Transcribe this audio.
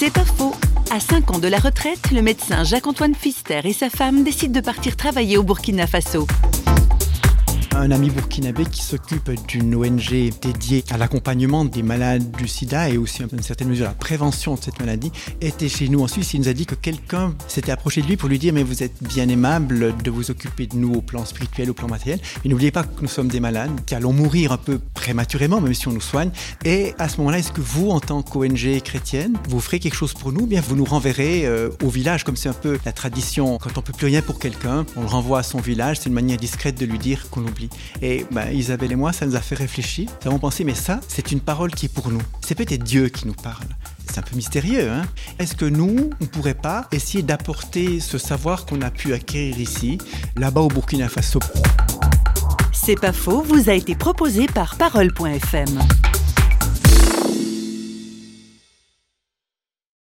C'est pas faux. À 5 ans de la retraite, le médecin Jacques-Antoine Fister et sa femme décident de partir travailler au Burkina Faso un ami burkinabé qui s'occupe d'une ONG dédiée à l'accompagnement des malades du sida et aussi, une certaine mesure, à la prévention de cette maladie, était chez nous en Suisse. Il nous a dit que quelqu'un s'était approché de lui pour lui dire Mais vous êtes bien aimable de vous occuper de nous au plan spirituel, au plan matériel. Et n'oubliez pas que nous sommes des malades, qui allons mourir un peu prématurément, même si on nous soigne. Et à ce moment-là, est-ce que vous, en tant qu'ONG chrétienne, vous ferez quelque chose pour nous? Bien, vous nous renverrez euh, au village, comme c'est un peu la tradition. Quand on peut plus rien pour quelqu'un, on le renvoie à son village. C'est une manière discrète de lui dire qu'on oublie. Et ben, Isabelle et moi, ça nous a fait réfléchir. Nous avons pensé, mais ça, c'est une parole qui est pour nous. C'est peut-être Dieu qui nous parle. C'est un peu mystérieux, hein Est-ce que nous, on ne pourrait pas essayer d'apporter ce savoir qu'on a pu acquérir ici, là-bas au Burkina Faso? C'est pas faux, vous a été proposé par Parole.fm.